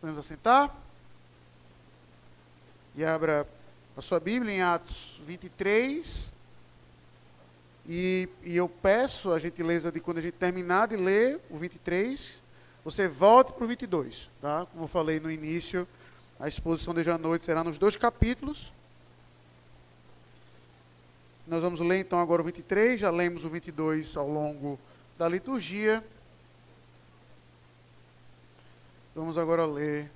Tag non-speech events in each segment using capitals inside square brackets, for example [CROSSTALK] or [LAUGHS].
Podemos assentar? E abra a sua Bíblia em Atos 23. E, e eu peço a gentileza de quando a gente terminar de ler o 23, você volte para o 22, tá? Como eu falei no início, a exposição de hoje à noite será nos dois capítulos. Nós vamos ler então agora o 23, já lemos o 22 ao longo da liturgia. Vamos agora ler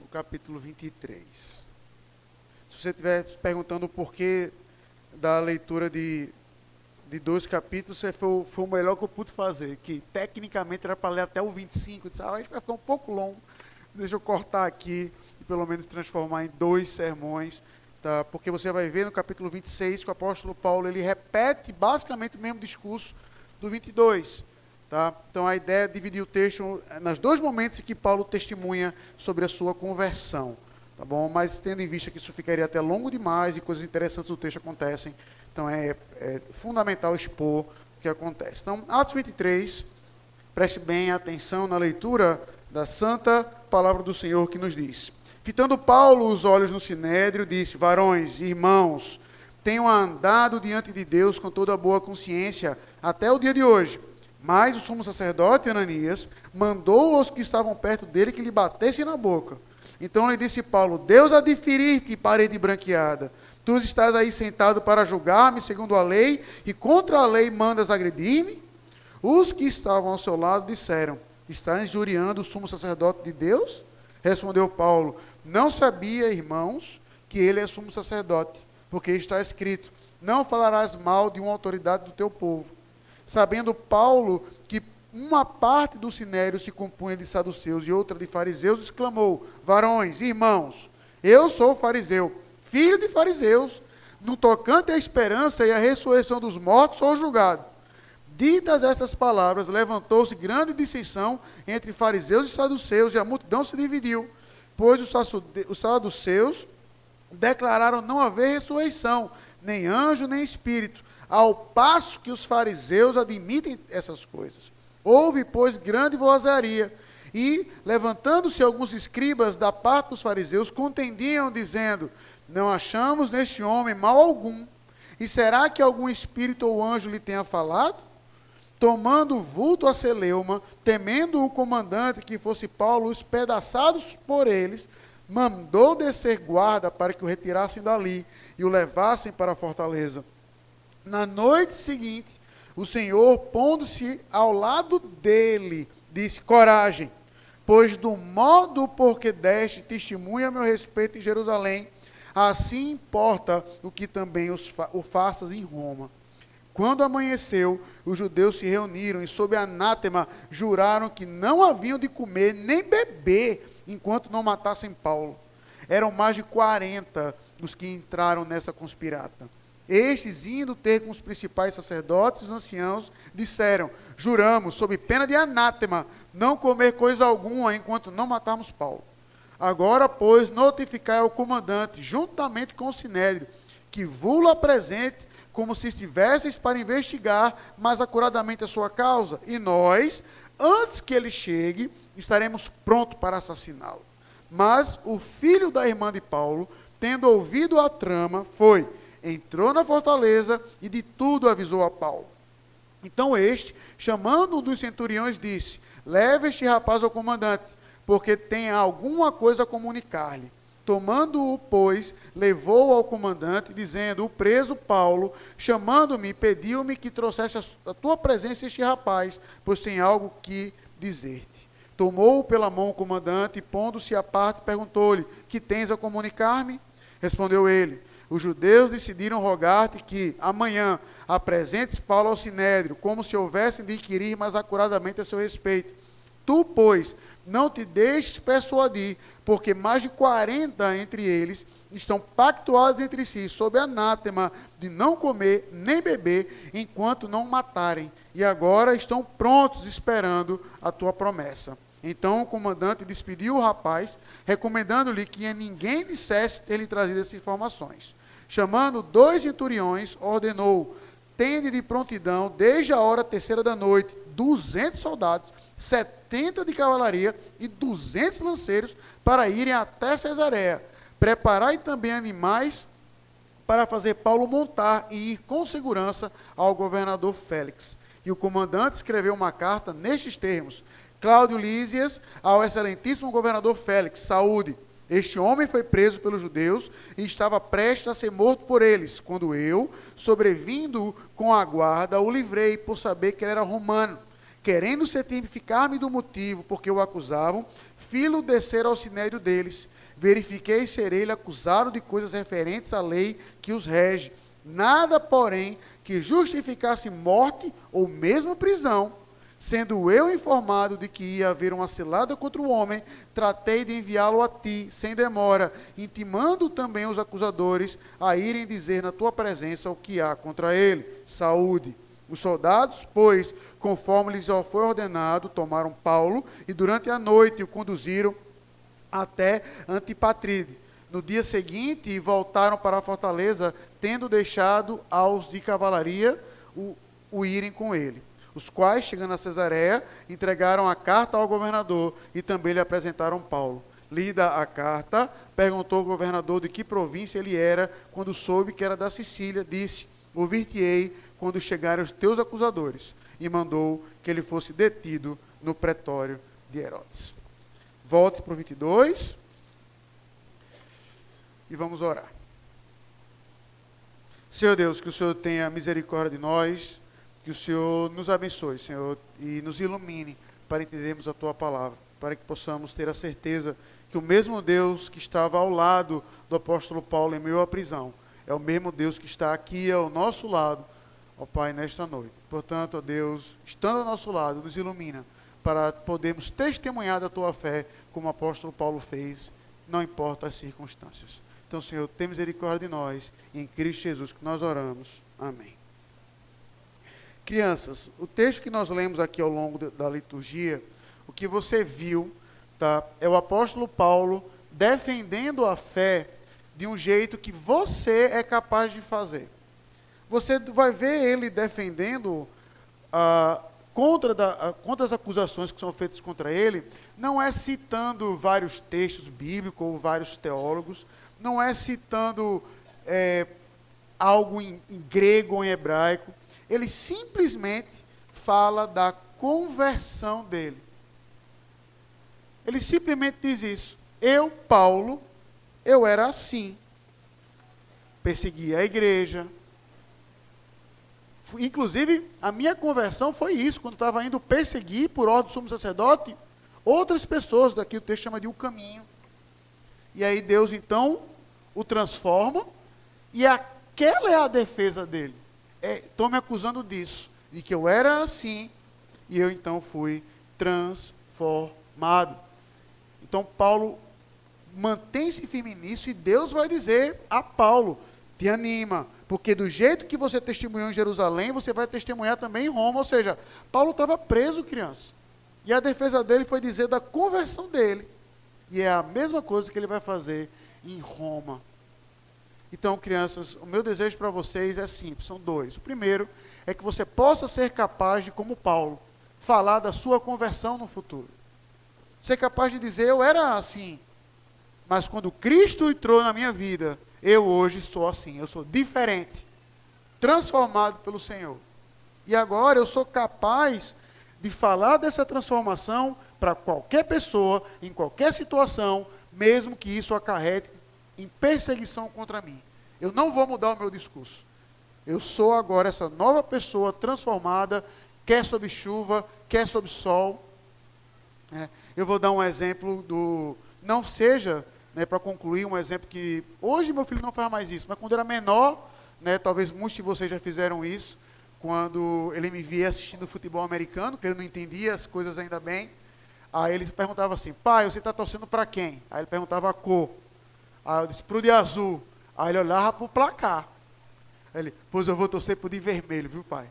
o capítulo 23. Se você estiver perguntando o porquê da leitura de, de dois capítulos, foi, foi o melhor que eu pude fazer, que tecnicamente era para ler até o 25. Eu disse, ah, vai ficar um pouco longo, deixa eu cortar aqui e pelo menos transformar em dois sermões, tá? porque você vai ver no capítulo 26 que o apóstolo Paulo ele repete basicamente o mesmo discurso do 22. Tá? Então a ideia é dividir o texto nos dois momentos em que Paulo testemunha sobre a sua conversão. Tá bom? Mas tendo em vista que isso ficaria até longo demais e coisas interessantes do texto acontecem, então é, é fundamental expor o que acontece. Então, Atos 23, preste bem atenção na leitura da santa palavra do Senhor que nos diz. Fitando Paulo os olhos no sinédrio, disse: Varões, irmãos, tenham andado diante de Deus com toda boa consciência até o dia de hoje mas o sumo sacerdote Ananias mandou aos que estavam perto dele que lhe batessem na boca. Então lhe disse Paulo: Deus há de ferir-te, parede branqueada. Tu estás aí sentado para julgar-me segundo a lei, e contra a lei mandas agredir-me? Os que estavam ao seu lado disseram: Estás injuriando o sumo sacerdote de Deus? Respondeu Paulo: Não sabia, irmãos, que ele é sumo sacerdote, porque está escrito: Não falarás mal de uma autoridade do teu povo. Sabendo Paulo que uma parte do sinério se compunha de saduceus e outra de fariseus, exclamou: Varões, irmãos, eu sou fariseu, filho de fariseus. No tocante à esperança e à ressurreição dos mortos, sou julgado. Ditas essas palavras, levantou-se grande dissensão entre fariseus e saduceus, e a multidão se dividiu, pois os saduceus declararam não haver ressurreição, nem anjo, nem espírito ao passo que os fariseus admitem essas coisas. Houve, pois, grande vozaria, e, levantando-se alguns escribas da parte dos fariseus, contendiam, dizendo: Não achamos neste homem mal algum, e será que algum espírito ou anjo lhe tenha falado? Tomando o vulto a Celeuma, temendo o comandante que fosse Paulo, os pedaçados por eles, mandou descer guarda para que o retirassem dali e o levassem para a fortaleza. Na noite seguinte, o Senhor, pondo-se ao lado dele, disse: Coragem, pois do modo por que deste testemunha a meu respeito em Jerusalém, assim importa o que também o faças em Roma. Quando amanheceu, os judeus se reuniram e, sob anátema, juraram que não haviam de comer nem beber enquanto não matassem Paulo. Eram mais de 40 os que entraram nessa conspirata. Estes, indo ter com os principais sacerdotes e os anciãos, disseram: Juramos, sob pena de anátema, não comer coisa alguma enquanto não matarmos Paulo. Agora, pois, notificai ao comandante, juntamente com o sinédrio, que vula presente como se estivesseis para investigar mais acuradamente a sua causa, e nós, antes que ele chegue, estaremos prontos para assassiná-lo. Mas o filho da irmã de Paulo, tendo ouvido a trama, foi entrou na fortaleza e de tudo avisou a Paulo. Então este, chamando um dos centuriões, disse: Leve este rapaz ao comandante, porque tem alguma coisa a comunicar-lhe. Tomando-o, pois, levou ao comandante, dizendo: O preso Paulo, chamando-me, pediu-me que trouxesse a tua presença este rapaz, pois tem algo que dizer-te. Tomou-o pela mão o comandante e, pondo-se à parte, perguntou-lhe: Que tens a comunicar-me? Respondeu ele: os judeus decidiram rogar-te que amanhã apresentes Paulo ao sinédrio, como se houvessem de inquirir mais acuradamente a seu respeito. Tu, pois, não te deixes persuadir, porque mais de quarenta entre eles estão pactuados entre si, sob anátema de não comer nem beber, enquanto não matarem, e agora estão prontos esperando a tua promessa. Então o comandante despediu o rapaz, recomendando-lhe que ninguém dissesse ter lhe trazido essas informações. Chamando dois centuriões, ordenou: tende de prontidão, desde a hora terceira da noite, duzentos soldados, 70 de cavalaria e 200 lanceiros para irem até Cesareia. Preparai também animais para fazer Paulo montar e ir com segurança ao governador Félix. E o comandante escreveu uma carta nestes termos: Cláudio Lísias ao excelentíssimo governador Félix, saúde. Este homem foi preso pelos judeus e estava prestes a ser morto por eles, quando eu, sobrevindo com a guarda, o livrei por saber que ele era romano. Querendo certificar-me do motivo porque o acusavam, filo descer ao sinédrio deles. Verifiquei ser ele acusado de coisas referentes à lei que os rege. Nada, porém, que justificasse morte ou mesmo prisão Sendo eu informado de que ia haver uma cilada contra o homem, tratei de enviá-lo a ti, sem demora, intimando também os acusadores a irem dizer na tua presença o que há contra ele. Saúde. Os soldados, pois, conforme lhes foi ordenado, tomaram Paulo e durante a noite o conduziram até Antipatride. No dia seguinte, voltaram para a fortaleza, tendo deixado aos de cavalaria o, o irem com ele os quais, chegando a Cesareia, entregaram a carta ao governador e também lhe apresentaram Paulo. Lida a carta, perguntou ao governador de que província ele era, quando soube que era da Sicília, disse: Ouvir-te-ei quando chegarem os teus acusadores. E mandou que ele fosse detido no pretório de Herodes. Volte para o 22 e vamos orar. Senhor Deus, que o Senhor tenha misericórdia de nós que o Senhor nos abençoe, Senhor, e nos ilumine para entendermos a tua palavra, para que possamos ter a certeza que o mesmo Deus que estava ao lado do apóstolo Paulo em meio à prisão, é o mesmo Deus que está aqui ao nosso lado, ó Pai, nesta noite. Portanto, ó Deus, estando ao nosso lado, nos ilumina para podermos testemunhar da tua fé, como o apóstolo Paulo fez, não importa as circunstâncias. Então, Senhor, tem misericórdia de nós, e em Cristo Jesus que nós oramos. Amém. Crianças, o texto que nós lemos aqui ao longo da liturgia, o que você viu, tá, é o apóstolo Paulo defendendo a fé de um jeito que você é capaz de fazer. Você vai ver ele defendendo contra, da, contra as acusações que são feitas contra ele, não é citando vários textos bíblicos ou vários teólogos, não é citando é, algo em, em grego ou em hebraico, ele simplesmente fala da conversão dele. Ele simplesmente diz isso. Eu, Paulo, eu era assim. Perseguia a igreja. Inclusive, a minha conversão foi isso, quando estava indo perseguir, por ordem do sumo sacerdote, outras pessoas, daqui o texto chama de o caminho. E aí Deus, então, o transforma, e aquela é a defesa dele estão é, me acusando disso, de que eu era assim, e eu então fui transformado. Então Paulo mantém-se firme nisso, e Deus vai dizer a Paulo: te anima, porque do jeito que você testemunhou em Jerusalém, você vai testemunhar também em Roma. Ou seja, Paulo estava preso, criança. E a defesa dele foi dizer da conversão dele. E é a mesma coisa que ele vai fazer em Roma. Então, crianças, o meu desejo para vocês é simples, são dois. O primeiro é que você possa ser capaz de, como Paulo, falar da sua conversão no futuro. Ser capaz de dizer, eu era assim, mas quando Cristo entrou na minha vida, eu hoje sou assim, eu sou diferente, transformado pelo Senhor. E agora eu sou capaz de falar dessa transformação para qualquer pessoa, em qualquer situação, mesmo que isso acarrete em perseguição contra mim. Eu não vou mudar o meu discurso. Eu sou agora essa nova pessoa transformada, quer sob chuva, quer sob sol. É, eu vou dar um exemplo do. Não seja, né, para concluir, um exemplo que. Hoje meu filho não faz mais isso, mas quando era menor, né, talvez muitos de vocês já fizeram isso, quando ele me via assistindo futebol americano, que ele não entendia as coisas ainda bem. Aí ele perguntava assim: pai, você está torcendo para quem? Aí ele perguntava a cor. Aí eu disse, pro de azul. Aí ele olhava pro placar. Ele, pois eu vou torcer pro de vermelho, viu, pai?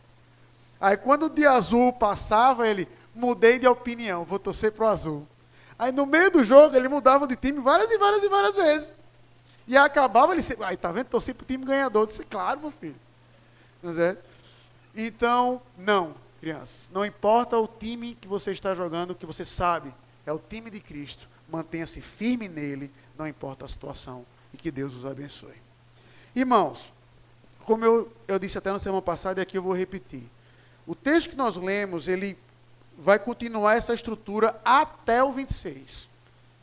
Aí quando o de azul passava, ele, mudei de opinião, vou torcer pro azul. Aí no meio do jogo, ele mudava de time várias e várias e várias vezes. E acabava, ele, aí tá vendo, torcer pro time ganhador. Eu disse, claro, meu filho. É? Então, não. crianças. Não importa o time que você está jogando, que você sabe, é o time de Cristo. Mantenha-se firme nele, não importa a situação. E que Deus os abençoe. Irmãos, como eu, eu disse até na semana passada, e aqui eu vou repetir. O texto que nós lemos, ele vai continuar essa estrutura até o 26.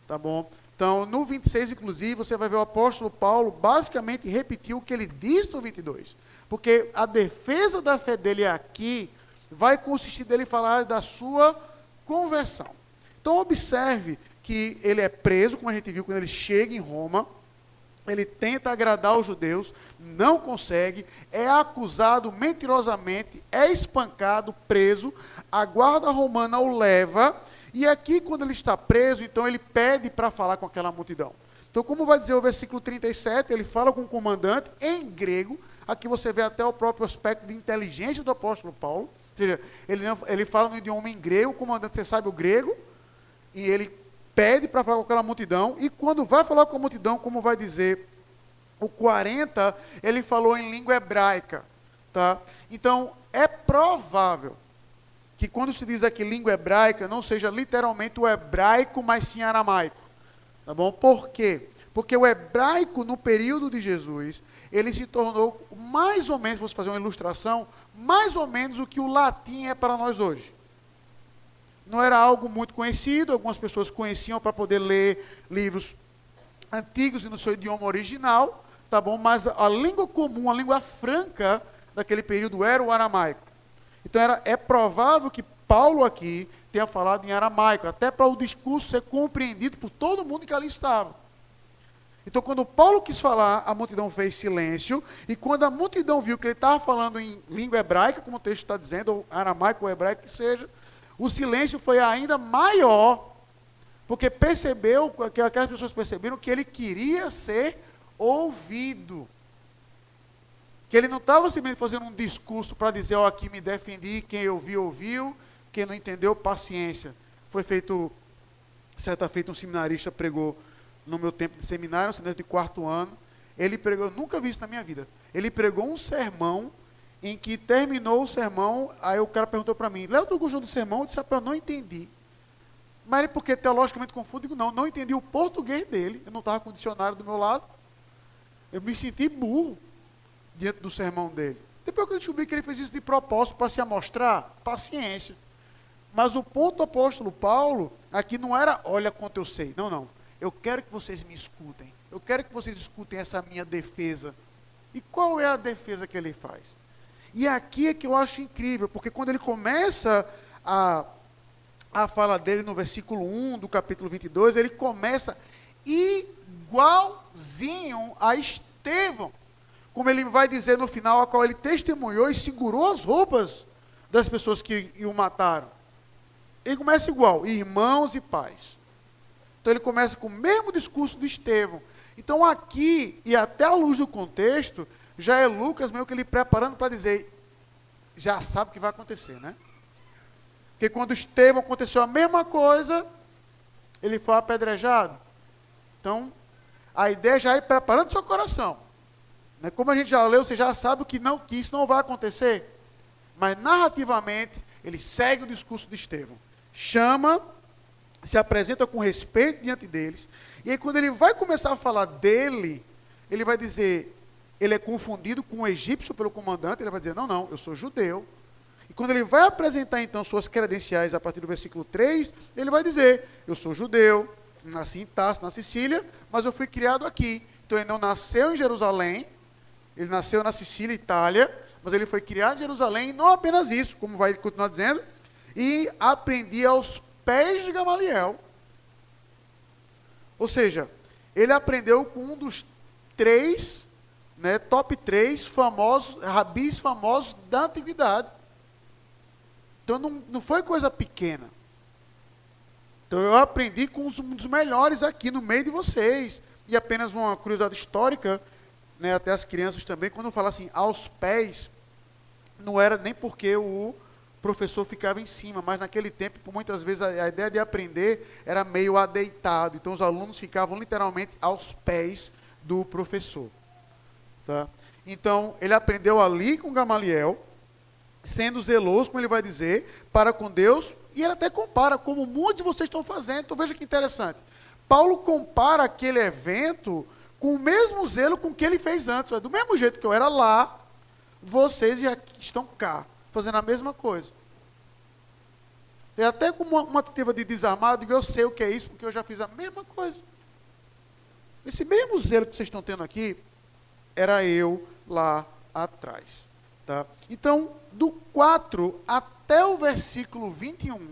Tá bom? Então, no 26, inclusive, você vai ver o apóstolo Paulo basicamente repetir o que ele disse no 22. Porque a defesa da fé dele aqui vai consistir dele falar da sua conversão. Então, observe que ele é preso, como a gente viu quando ele chega em Roma. Ele tenta agradar os judeus, não consegue, é acusado mentirosamente, é espancado, preso, a guarda romana o leva e aqui, quando ele está preso, então ele pede para falar com aquela multidão. Então, como vai dizer o versículo 37, ele fala com o comandante em grego. Aqui você vê até o próprio aspecto de inteligência do apóstolo Paulo. Ou seja, ele, não, ele fala no idioma em grego, o comandante, você sabe o grego, e ele pede para falar com aquela multidão. E quando vai falar com a multidão, como vai dizer o 40, ele falou em língua hebraica. Tá? Então, é provável que quando se diz aqui língua hebraica, não seja literalmente o hebraico, mas sim aramaico. Tá bom? Por quê? Porque o hebraico, no período de Jesus, ele se tornou mais ou menos, vou fazer uma ilustração, mais ou menos o que o latim é para nós hoje. Não era algo muito conhecido, algumas pessoas conheciam para poder ler livros antigos e no seu idioma original, tá bom? Mas a língua comum, a língua franca daquele período era o aramaico. Então era, é provável que Paulo aqui tenha falado em aramaico, até para o discurso ser compreendido por todo mundo que ali estava. Então, quando Paulo quis falar, a multidão fez silêncio, e quando a multidão viu que ele estava falando em língua hebraica, como o texto está dizendo, ou aramaico ou hebraico que seja, o silêncio foi ainda maior, porque percebeu, que aquelas pessoas perceberam que ele queria ser ouvido. Que ele não estava simplesmente fazendo um discurso para dizer, ó, oh, aqui me defendi, quem ouviu, ouviu, quem não entendeu, paciência. Foi feito, certa feita, um seminarista pregou no meu tempo de seminário, um seminário de quarto ano. Ele pregou, nunca vi isso na minha vida. Ele pregou um sermão em que terminou o sermão, aí o cara perguntou para mim, Léo, tu gostou do sermão? Eu disse, eu não entendi. Mas ele, porque teologicamente confuso, digo, não, não entendi o português dele, eu não estava com o dicionário do meu lado. Eu me senti burro diante do sermão dele. Depois que eu descobri que ele fez isso de propósito para se amostrar, paciência. Mas o ponto do apóstolo Paulo aqui não era, olha quanto eu sei. Não, não. Eu quero que vocês me escutem. Eu quero que vocês escutem essa minha defesa. E qual é a defesa que ele faz? E aqui é que eu acho incrível, porque quando ele começa a, a fala dele no versículo 1 do capítulo 22, ele começa igualzinho a Estevão como ele vai dizer no final, a qual ele testemunhou e segurou as roupas das pessoas que o mataram. Ele começa igual, irmãos e pais. Então ele começa com o mesmo discurso de Estevão. Então aqui, e até à luz do contexto, já é Lucas meio que ele preparando para dizer, já sabe o que vai acontecer, né? Porque quando Estevão aconteceu a mesma coisa, ele foi apedrejado. Então, a ideia já é preparando seu coração. Né? Como a gente já leu, você já sabe que, não, que isso não vai acontecer. Mas narrativamente, ele segue o discurso de Estevão. Chama, se apresenta com respeito diante deles. E aí, quando ele vai começar a falar dele, ele vai dizer, ele é confundido com o egípcio pelo comandante, ele vai dizer, não, não, eu sou judeu. E quando ele vai apresentar então suas credenciais a partir do versículo 3, ele vai dizer, eu sou judeu, nasci em Tarso, na Sicília, mas eu fui criado aqui. Então ele não nasceu em Jerusalém, ele nasceu na Sicília, Itália, mas ele foi criado em Jerusalém, e não apenas isso, como vai continuar dizendo, e aprendi aos pés de Gamaliel. Ou seja, ele aprendeu com um dos três, né, top três famosos, rabis famosos da antiguidade. Então não, não foi coisa pequena. Então eu aprendi com um dos melhores aqui no meio de vocês. E apenas uma curiosidade histórica, né, até as crianças também, quando eu falo assim, aos pés, não era nem porque o professor ficava em cima, mas naquele tempo, por muitas vezes, a, a ideia de aprender era meio adeitado. Então, os alunos ficavam literalmente aos pés do professor. Tá? Então, ele aprendeu ali com Gamaliel, sendo zeloso, como ele vai dizer, para com Deus, e ele até compara, como muitos de vocês estão fazendo. Então veja que interessante. Paulo compara aquele evento com o mesmo zelo com que ele fez antes. Do mesmo jeito que eu era lá, vocês já estão cá, fazendo a mesma coisa. E até com uma, uma tentativa de desarmar, eu sei o que é isso, porque eu já fiz a mesma coisa. Esse mesmo zelo que vocês estão tendo aqui, era eu lá atrás. Tá? Então, do 4 até o versículo 21,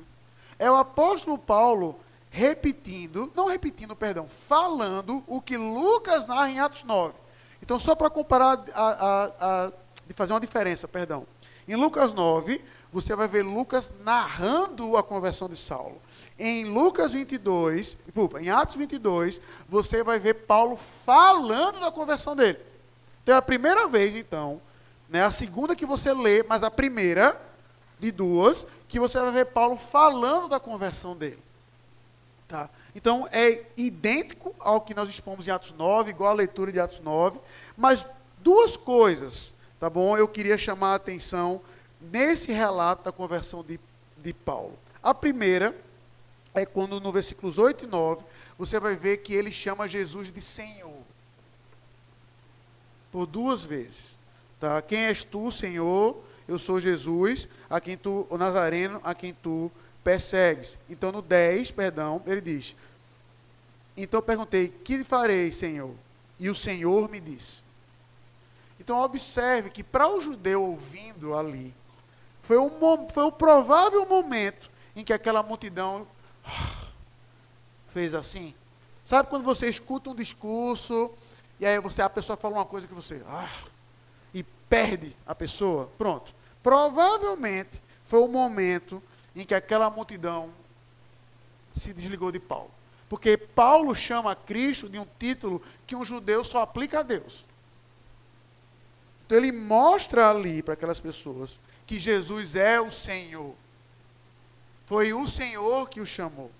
é o apóstolo Paulo repetindo, não repetindo, perdão, falando o que Lucas narra em Atos 9. Então, só para comparar, a, a, a, de fazer uma diferença, perdão. Em Lucas 9, você vai ver Lucas narrando a conversão de Saulo. Em Lucas 22, desculpa, em Atos 22, você vai ver Paulo falando da conversão dele. Então é a primeira vez, então, né, a segunda que você lê, mas a primeira de duas, que você vai ver Paulo falando da conversão dele. Tá? Então é idêntico ao que nós expomos em Atos 9, igual a leitura de Atos 9, mas duas coisas, tá bom? Eu queria chamar a atenção nesse relato da conversão de, de Paulo. A primeira é quando no versículos 8 e 9, você vai ver que ele chama Jesus de Senhor. Por duas vezes. Tá? Quem és tu, Senhor? Eu sou Jesus, a quem tu, o Nazareno, a quem tu persegues. Então no 10, perdão, ele diz: Então perguntei: Que farei, Senhor? E o Senhor me disse. Então observe que para o judeu ouvindo ali, foi, um, foi o provável momento em que aquela multidão fez assim. Sabe quando você escuta um discurso e aí você a pessoa fala uma coisa que você ah, e perde a pessoa? Pronto. Provavelmente foi o momento em que aquela multidão se desligou de Paulo. Porque Paulo chama Cristo de um título que um judeu só aplica a Deus. Então ele mostra ali para aquelas pessoas que Jesus é o Senhor. Foi o Senhor que o chamou.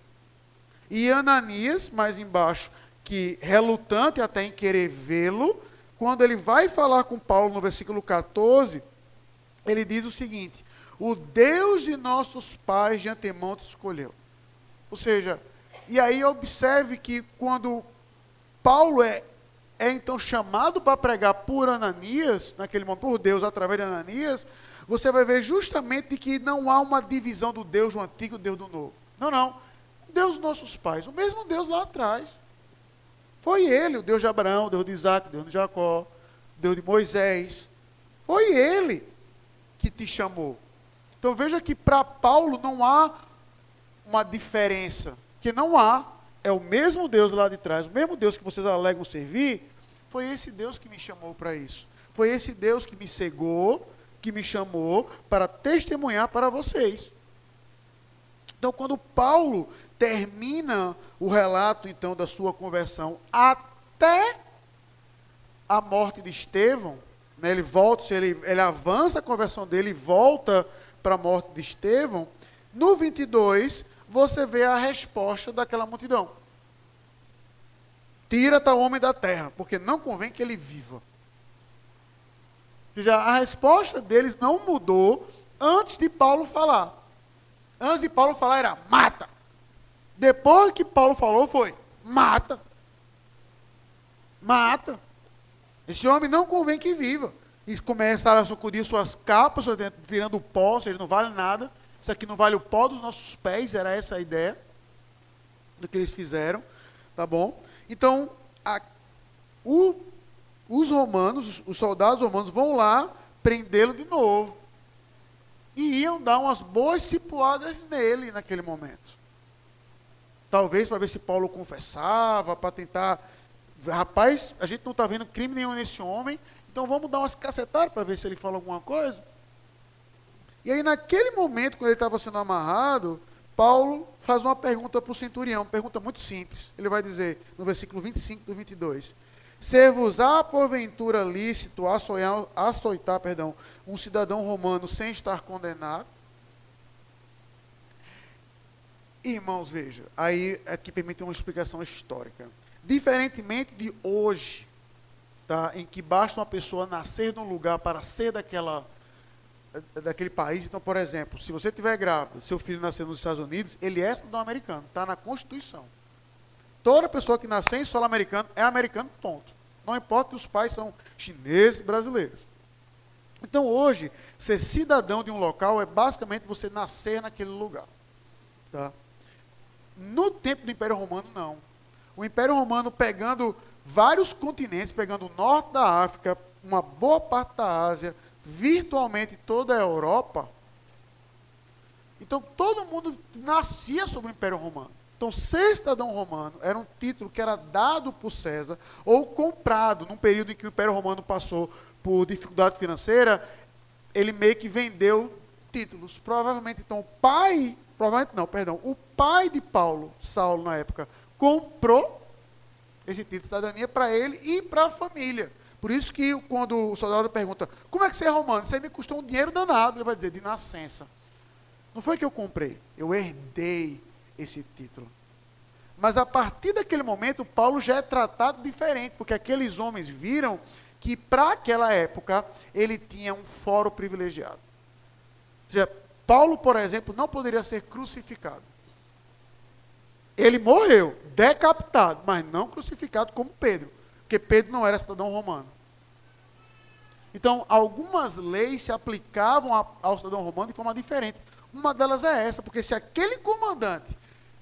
E Ananias, mais embaixo, que relutante até em querer vê-lo, quando ele vai falar com Paulo no versículo 14, ele diz o seguinte: O Deus de nossos pais de antemão te escolheu. Ou seja, e aí observe que quando Paulo é, é então chamado para pregar por Ananias, naquele momento, por Deus através de Ananias, você vai ver justamente que não há uma divisão do Deus do antigo e do Deus do novo. Não, não. Deus nossos pais, o mesmo Deus lá atrás. Foi ele, o Deus de Abraão, o Deus de Isaac, o Deus de Jacó, o Deus de Moisés. Foi ele que te chamou. Então veja que para Paulo não há uma diferença. Que não há. É o mesmo Deus lá de trás, o mesmo Deus que vocês alegam servir. Foi esse Deus que me chamou para isso. Foi esse Deus que me cegou que me chamou para testemunhar para vocês. Então, quando Paulo termina o relato então da sua conversão até a morte de Estevão, né, ele volta, ele, ele avança a conversão dele e volta para a morte de Estevão. No 22, você vê a resposta daquela multidão: Tira tal homem da terra, porque não convém que ele viva. Já a resposta deles não mudou antes de Paulo falar. Antes de Paulo falar era mata. Depois que Paulo falou foi mata. Mata. Esse homem não convém que viva. E começaram a sacudir suas capas, tirando o pó, ele não vale nada. Isso aqui não vale o pó dos nossos pés, era essa a ideia do que eles fizeram. Tá bom? Então, a, o os romanos, os soldados romanos vão lá prendê-lo de novo. E iam dar umas boas cipuadas nele naquele momento. Talvez para ver se Paulo confessava, para tentar. Rapaz, a gente não está vendo crime nenhum nesse homem, então vamos dar umas cacetadas para ver se ele fala alguma coisa. E aí, naquele momento, quando ele estava sendo amarrado, Paulo faz uma pergunta para o centurião, pergunta muito simples. Ele vai dizer, no versículo 25 do 22, Ser-vos-á porventura lícito açoitar, açoitar perdão, um cidadão romano sem estar condenado? Irmãos, veja, aí aqui permite uma explicação histórica. Diferentemente de hoje, tá, em que basta uma pessoa nascer num lugar para ser daquela, daquele país. Então, por exemplo, se você tiver grávida, seu filho nascer nos Estados Unidos, ele é cidadão americano, está na Constituição. Toda pessoa que nascer em solo americano é americano, ponto. Não importa que os pais são chineses brasileiros. Então, hoje, ser cidadão de um local é basicamente você nascer naquele lugar. Tá? No tempo do Império Romano, não. O Império Romano pegando vários continentes, pegando o norte da África, uma boa parte da Ásia, virtualmente toda a Europa. Então todo mundo nascia sobre o Império Romano. Então ser cidadão romano era um título que era dado por César ou comprado num período em que o Império Romano passou por dificuldade financeira, ele meio que vendeu títulos. Provavelmente então o pai, provavelmente não, perdão, o pai de Paulo, Saulo na época, comprou esse título de cidadania para ele e para a família. Por isso que quando o soldado pergunta, como é que você é romano? Você me custou um dinheiro danado. Ele vai dizer, de nascença. Não foi que eu comprei, eu herdei esse título. Mas a partir daquele momento, Paulo já é tratado diferente, porque aqueles homens viram que para aquela época ele tinha um foro privilegiado. Ou seja, Paulo, por exemplo, não poderia ser crucificado. Ele morreu, decapitado, mas não crucificado como Pedro, porque Pedro não era cidadão romano. Então, algumas leis se aplicavam ao cidadão romano de forma diferente. Uma delas é essa, porque se aquele comandante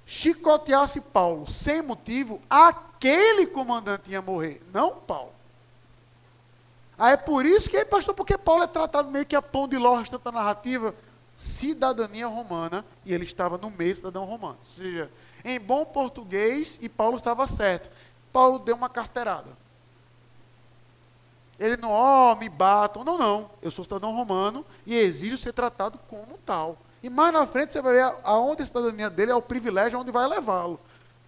chicoteasse Paulo sem motivo, aquele comandante ia morrer, não Paulo. Aí é por isso que, pastor, porque Paulo é tratado meio que a pão de ló restante da narrativa, cidadania romana, e ele estava no meio cidadão romano. Ou seja, em bom português, e Paulo estava certo. Paulo deu uma carteirada. Ele não, ó, oh, me batam. Não, não. Eu sou cidadão romano e exijo ser tratado como tal. E mais na frente você vai ver aonde a cidadania dele é o privilégio onde vai levá-lo.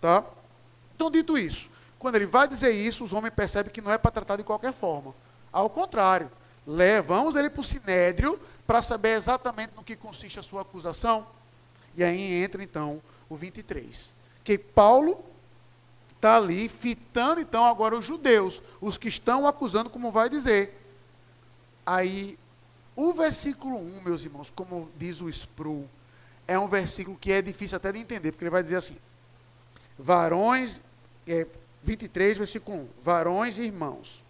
Tá? Então, dito isso, quando ele vai dizer isso, os homens percebem que não é para tratar de qualquer forma. Ao contrário, levamos ele para o sinédrio para saber exatamente no que consiste a sua acusação. E aí entra então o 23. Que Paulo está ali fitando então agora os judeus, os que estão acusando, como vai dizer. Aí, o versículo 1, meus irmãos, como diz o Spru, é um versículo que é difícil até de entender, porque ele vai dizer assim: Varões, é, 23, versículo 1: Varões e irmãos,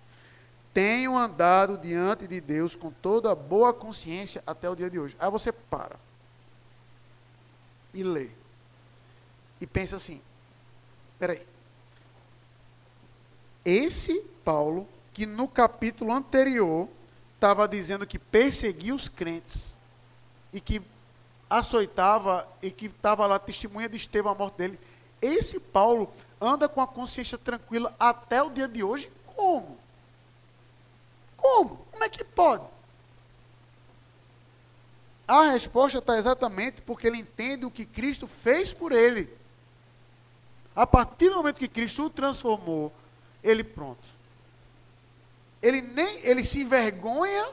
tenho andado diante de Deus com toda boa consciência até o dia de hoje. Aí você para e lê e pensa assim: peraí. Esse Paulo, que no capítulo anterior estava dizendo que perseguia os crentes e que açoitava e que estava lá testemunha de Estevão a morte dele, esse Paulo anda com a consciência tranquila até o dia de hoje? Como? Como? Como é que pode? A resposta está exatamente porque ele entende o que Cristo fez por ele. A partir do momento que Cristo o transformou, ele pronto. Ele nem ele se envergonha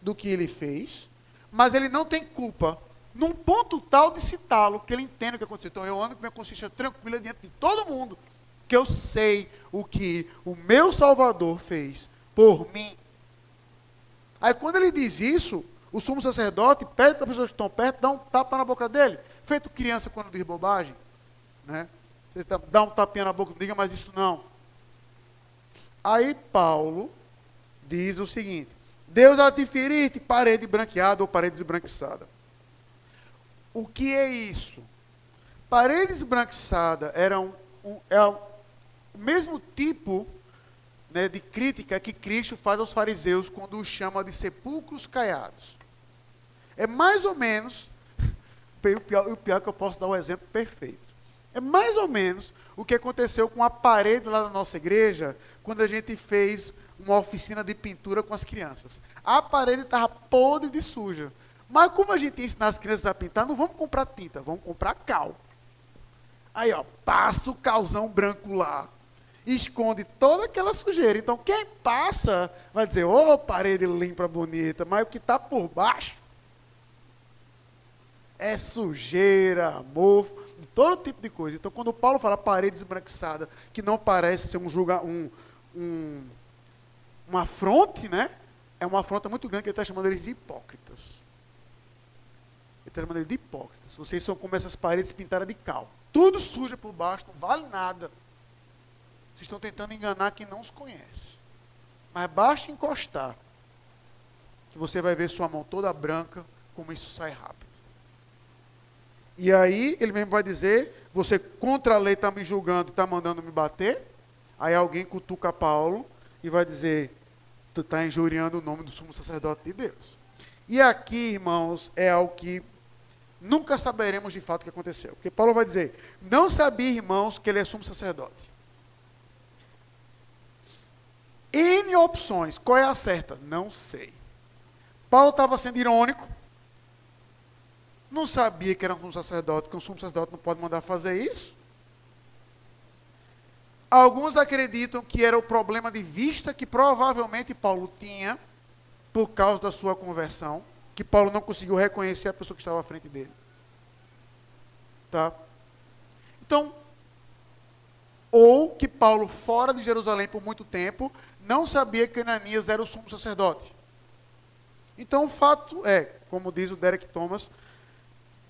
do que ele fez, mas ele não tem culpa num ponto tal de citá-lo que ele entende o que aconteceu. Então eu ando com minha consciência tranquila diante de todo mundo, que eu sei o que o meu Salvador fez por mim. Aí quando ele diz isso, o sumo sacerdote pede para as pessoas que estão perto, dá um tapa na boca dele, feito criança quando diz bobagem, né? Você tá, dá um tapinha na boca, não diga mais isso não. Aí Paulo diz o seguinte: Deus há de ferir parede branqueada ou parede esbranquiçada. O que é isso? Parede esbranquiçada era um, um, é o mesmo tipo né, de crítica que Cristo faz aos fariseus quando os chama de sepulcros caiados. É mais ou menos, [LAUGHS] o pior, o pior que eu posso dar um exemplo perfeito. É mais ou menos o que aconteceu com a parede lá da nossa igreja, quando a gente fez uma oficina de pintura com as crianças. A parede estava podre de suja. Mas como a gente ensina as crianças a pintar, não vamos comprar tinta, vamos comprar cal. Aí, ó, passa o calzão branco lá. Esconde toda aquela sujeira. Então, quem passa vai dizer, ô, oh, parede limpa, bonita. Mas o que está por baixo é sujeira, mofo todo tipo de coisa. Então, quando Paulo fala parede esbranquiçada, que não parece ser um julga, um, um, uma fronte, né? é uma afronta muito grande que ele está chamando eles de hipócritas. Ele está chamando eles de hipócritas. Vocês são como essas paredes pintadas de cal. Tudo suja por baixo, não vale nada. Vocês estão tentando enganar quem não os conhece. Mas basta encostar, que você vai ver sua mão toda branca, como isso sai rápido. E aí, ele mesmo vai dizer: você contra a lei está me julgando, está mandando me bater. Aí alguém cutuca Paulo e vai dizer: tu está injuriando o nome do sumo sacerdote de Deus. E aqui, irmãos, é algo que nunca saberemos de fato o que aconteceu. Porque Paulo vai dizer: não sabia, irmãos, que ele é sumo sacerdote. N opções. Qual é a certa? Não sei. Paulo estava sendo irônico. Não sabia que era um sacerdote, que um sumo sacerdote não pode mandar fazer isso. Alguns acreditam que era o problema de vista que provavelmente Paulo tinha por causa da sua conversão, que Paulo não conseguiu reconhecer a pessoa que estava à frente dele. Tá? Então, ou que Paulo, fora de Jerusalém por muito tempo, não sabia que Ananias era o sumo sacerdote. Então, o fato é, como diz o Derek Thomas,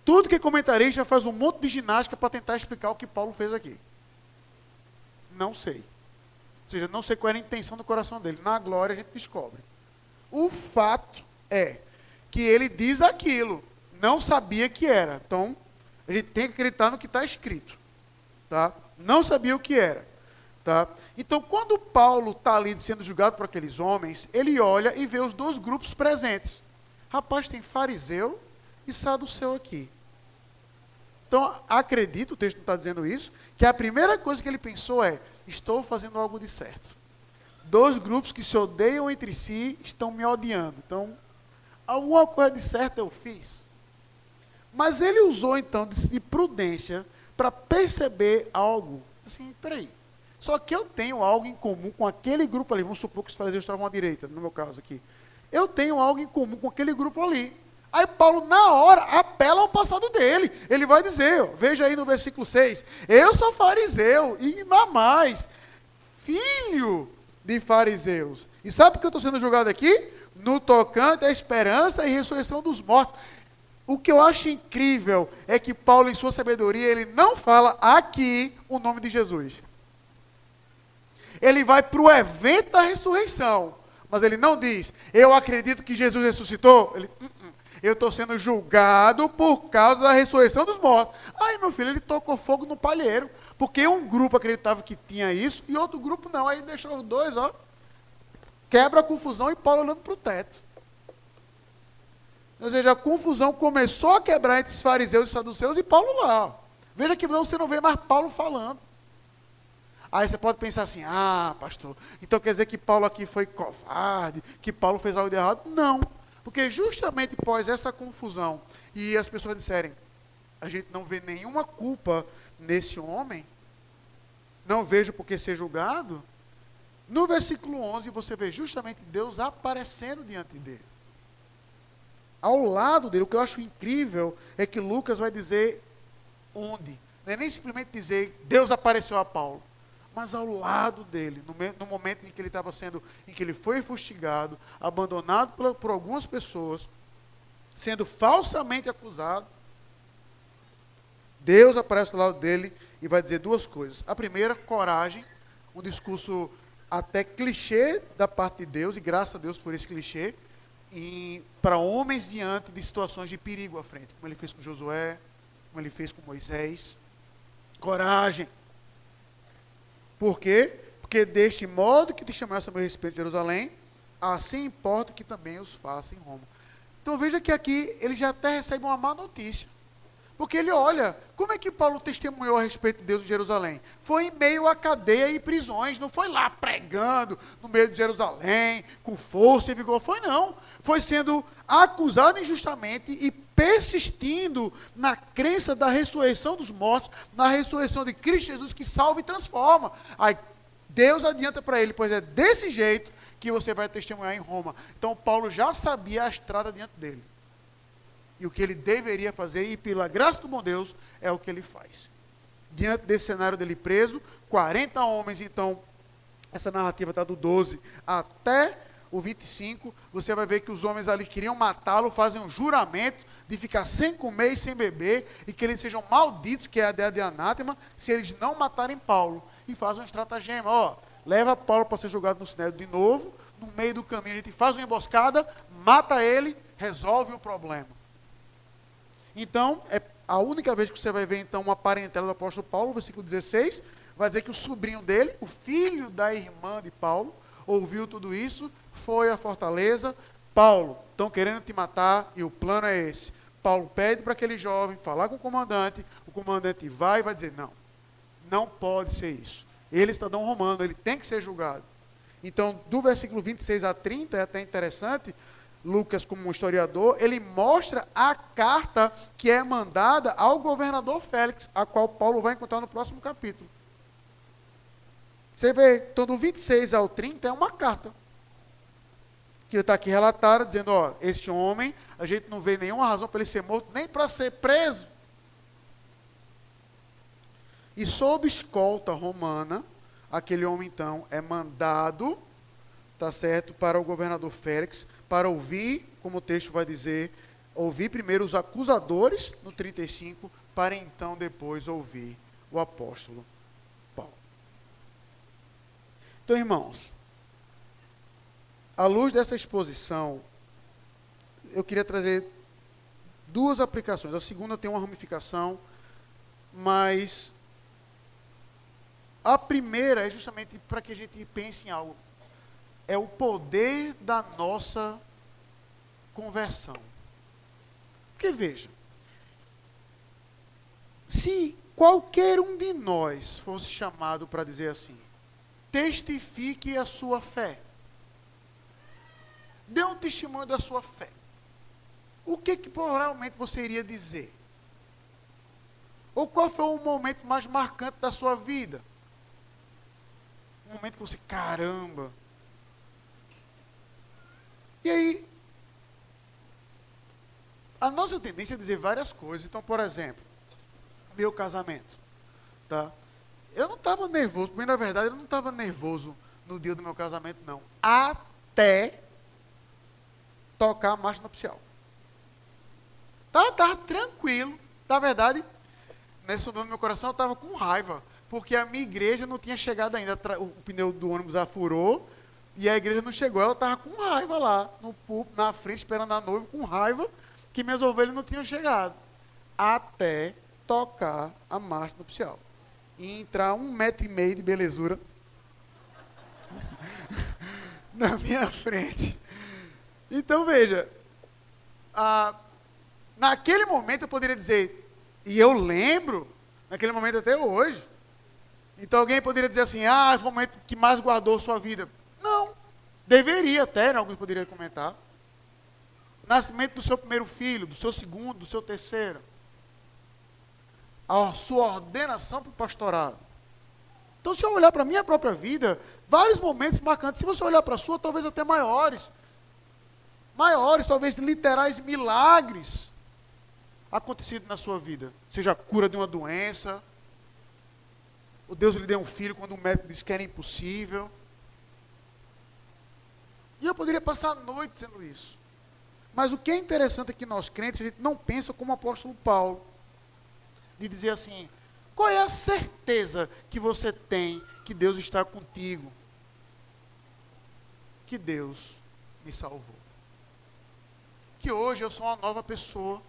tudo que comentarei já faz um monte de ginástica para tentar explicar o que Paulo fez aqui. Não sei. Ou seja, não sei qual era a intenção do coração dele. Na glória a gente descobre. O fato é que ele diz aquilo, não sabia que era. Então, a gente tem que acreditar no que está escrito. Tá? Não sabia o que era. Tá? Então, quando Paulo está ali sendo julgado por aqueles homens, ele olha e vê os dois grupos presentes. Rapaz, tem fariseu e saduceu aqui. Então, acredito, o texto não está dizendo isso, que a primeira coisa que ele pensou é: estou fazendo algo de certo. Dois grupos que se odeiam entre si estão me odiando. Então, alguma coisa de certo eu fiz. Mas ele usou então de prudência para perceber algo. Assim, peraí. Só que eu tenho algo em comum com aquele grupo ali. Vamos supor que os fariseus estavam à direita, no meu caso aqui. Eu tenho algo em comum com aquele grupo ali. Aí Paulo, na hora, apela ao passado dele. Ele vai dizer, ó, veja aí no versículo 6, eu sou fariseu, e mais, filho de fariseus. E sabe por que eu estou sendo julgado aqui? No tocante à esperança e ressurreição dos mortos. O que eu acho incrível é que Paulo, em sua sabedoria, ele não fala aqui o nome de Jesus. Ele vai para o evento da ressurreição, mas ele não diz, eu acredito que Jesus ressuscitou. Ele, uh -uh, eu estou sendo julgado por causa da ressurreição dos mortos. Aí, meu filho, ele tocou fogo no palheiro, porque um grupo acreditava que tinha isso e outro grupo não. Aí deixou os dois, ó, quebra a confusão e Paulo olhando para o teto. Ou seja, a confusão começou a quebrar entre os fariseus e saduceus e Paulo lá. Veja que não, você não vê mais Paulo falando. Aí você pode pensar assim, ah, pastor, então quer dizer que Paulo aqui foi covarde, que Paulo fez algo de errado? Não. Porque justamente após essa confusão e as pessoas disserem, a gente não vê nenhuma culpa nesse homem, não vejo por que ser julgado, no versículo 11 você vê justamente Deus aparecendo diante dele ao lado dele. O que eu acho incrível é que Lucas vai dizer onde. Não é nem simplesmente dizer Deus apareceu a Paulo, mas ao lado dele, no, no momento em que ele estava sendo, em que ele foi fustigado, abandonado por, por algumas pessoas, sendo falsamente acusado. Deus aparece ao lado dele e vai dizer duas coisas. A primeira, coragem, um discurso até clichê da parte de Deus, e graças a Deus por esse clichê, para homens diante de situações de perigo à frente, como ele fez com Josué, como ele fez com Moisés. Coragem. Por quê? Porque deste modo que te chamaste a meu respeito Jerusalém, assim importa que também os faça em Roma. Então veja que aqui ele já até recebe uma má notícia. Porque ele olha, como é que Paulo testemunhou a respeito de Deus em Jerusalém? Foi em meio a cadeia e prisões, não foi lá pregando no meio de Jerusalém, com força e vigor, foi não. Foi sendo acusado injustamente e persistindo na crença da ressurreição dos mortos, na ressurreição de Cristo Jesus que salva e transforma. Aí Deus adianta para ele, pois é desse jeito que você vai testemunhar em Roma. Então Paulo já sabia a estrada diante dele e o que ele deveria fazer, e pela graça do bom Deus, é o que ele faz. Diante desse cenário dele preso, 40 homens, então, essa narrativa está do 12 até o 25, você vai ver que os homens ali queriam matá-lo, fazem um juramento de ficar sem comer e sem beber, e que eles sejam malditos, que é a ideia de anátema, se eles não matarem Paulo. E fazem um estratagema, ó, leva Paulo para ser jogado no sinédrio de novo, no meio do caminho a gente faz uma emboscada, mata ele, resolve o problema. Então, é a única vez que você vai ver então uma parentela do apóstolo Paulo, versículo 16, vai dizer que o sobrinho dele, o filho da irmã de Paulo, ouviu tudo isso, foi à fortaleza. Paulo, estão querendo te matar e o plano é esse. Paulo pede para aquele jovem falar com o comandante, o comandante vai e vai dizer: não, não pode ser isso. Ele é cidadão romano, ele tem que ser julgado. Então, do versículo 26 a 30, é até interessante, Lucas, como historiador, ele mostra a carta que é mandada ao governador Félix, a qual Paulo vai encontrar no próximo capítulo. Você vê, então do 26 ao 30 é uma carta. Que está aqui relatada, dizendo, ó, este homem, a gente não vê nenhuma razão para ele ser morto, nem para ser preso. E sob escolta romana, aquele homem então é mandado, tá certo, para o governador Félix, para ouvir, como o texto vai dizer, ouvir primeiro os acusadores, no 35, para então depois ouvir o apóstolo Paulo. Então, irmãos, à luz dessa exposição, eu queria trazer duas aplicações. A segunda tem uma ramificação, mas a primeira é justamente para que a gente pense em algo. É o poder da nossa conversão. Porque veja, se qualquer um de nós fosse chamado para dizer assim, testifique a sua fé. Dê um testemunho da sua fé. O que, que provavelmente você iria dizer? Ou qual foi o momento mais marcante da sua vida? um momento que você, caramba. E aí, a nossa tendência é dizer várias coisas. Então, por exemplo, meu casamento. Tá? Eu não estava nervoso, porque na verdade eu não estava nervoso no dia do meu casamento, não. Até tocar a marcha nupcial. Estava tava tranquilo. Na verdade, nesse do meu coração eu estava com raiva porque a minha igreja não tinha chegado ainda. O pneu do ônibus afurou e a igreja não chegou. Ela estava com raiva lá, no na frente, esperando a noiva, com raiva que minhas ovelhas não tinham chegado. Até tocar a marcha nupcial. E entrar um metro e meio de belezura [LAUGHS] na minha frente. Então veja, naquele momento eu poderia dizer, e eu lembro, naquele momento até hoje, então alguém poderia dizer assim, ah, foi o momento que mais guardou sua vida. Não. Deveria até, né, alguns poderiam comentar. Nascimento do seu primeiro filho, do seu segundo, do seu terceiro. A sua ordenação para o pastorado. Então, se eu olhar para a minha própria vida, vários momentos marcantes. Se você olhar para a sua, talvez até maiores. Maiores, talvez literais milagres acontecido na sua vida. Seja a cura de uma doença, o Deus lhe deu um filho quando o médico disse que era impossível. E eu poderia passar a noite dizendo isso. Mas o que é interessante é que nós crentes, a gente não pensa como o apóstolo Paulo. De dizer assim, qual é a certeza que você tem que Deus está contigo? Que Deus me salvou. Que hoje eu sou uma nova pessoa.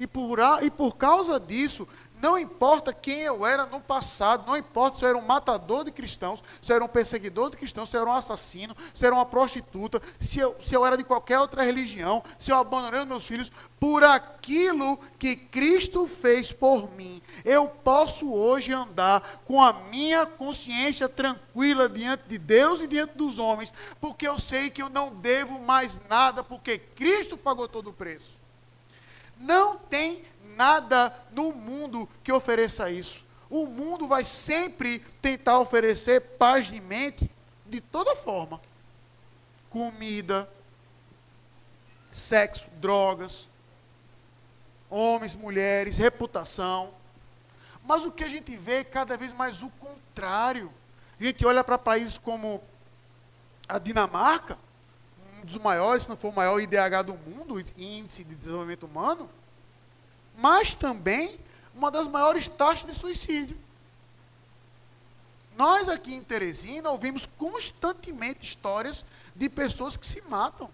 E por, e por causa disso, não importa quem eu era no passado, não importa se eu era um matador de cristãos, se eu era um perseguidor de cristãos, se eu era um assassino, se eu era uma prostituta, se eu, se eu era de qualquer outra religião, se eu abandonei os meus filhos, por aquilo que Cristo fez por mim, eu posso hoje andar com a minha consciência tranquila diante de Deus e diante dos homens, porque eu sei que eu não devo mais nada, porque Cristo pagou todo o preço. Não tem nada no mundo que ofereça isso. O mundo vai sempre tentar oferecer paz de mente de toda forma. Comida, sexo, drogas, homens, mulheres, reputação. Mas o que a gente vê é cada vez mais o contrário. A gente olha para países como a Dinamarca, um dos maiores, se não for o maior IDH do mundo, Índice de Desenvolvimento Humano, mas também uma das maiores taxas de suicídio. Nós aqui em Teresina ouvimos constantemente histórias de pessoas que se matam.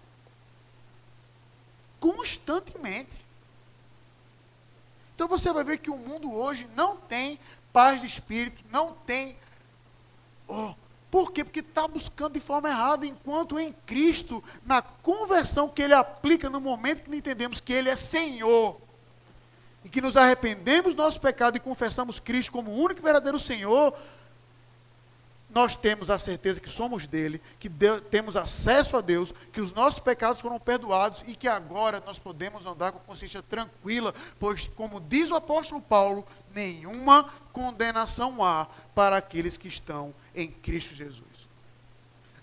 Constantemente. Então você vai ver que o mundo hoje não tem paz de espírito, não tem. Oh, por quê? Porque está buscando de forma errada, enquanto em Cristo, na conversão que Ele aplica no momento que entendemos que Ele é Senhor, e que nos arrependemos do nosso pecado e confessamos Cristo como o único e verdadeiro Senhor, nós temos a certeza que somos dele, que Deus, temos acesso a Deus, que os nossos pecados foram perdoados e que agora nós podemos andar com consciência tranquila, pois, como diz o apóstolo Paulo, nenhuma condenação há para aqueles que estão em Cristo Jesus.